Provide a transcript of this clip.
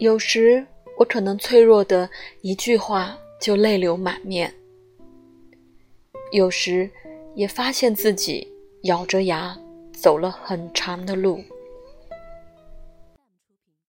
有时我可能脆弱的一句话就泪流满面有时也发现自己咬着牙走了很长的路。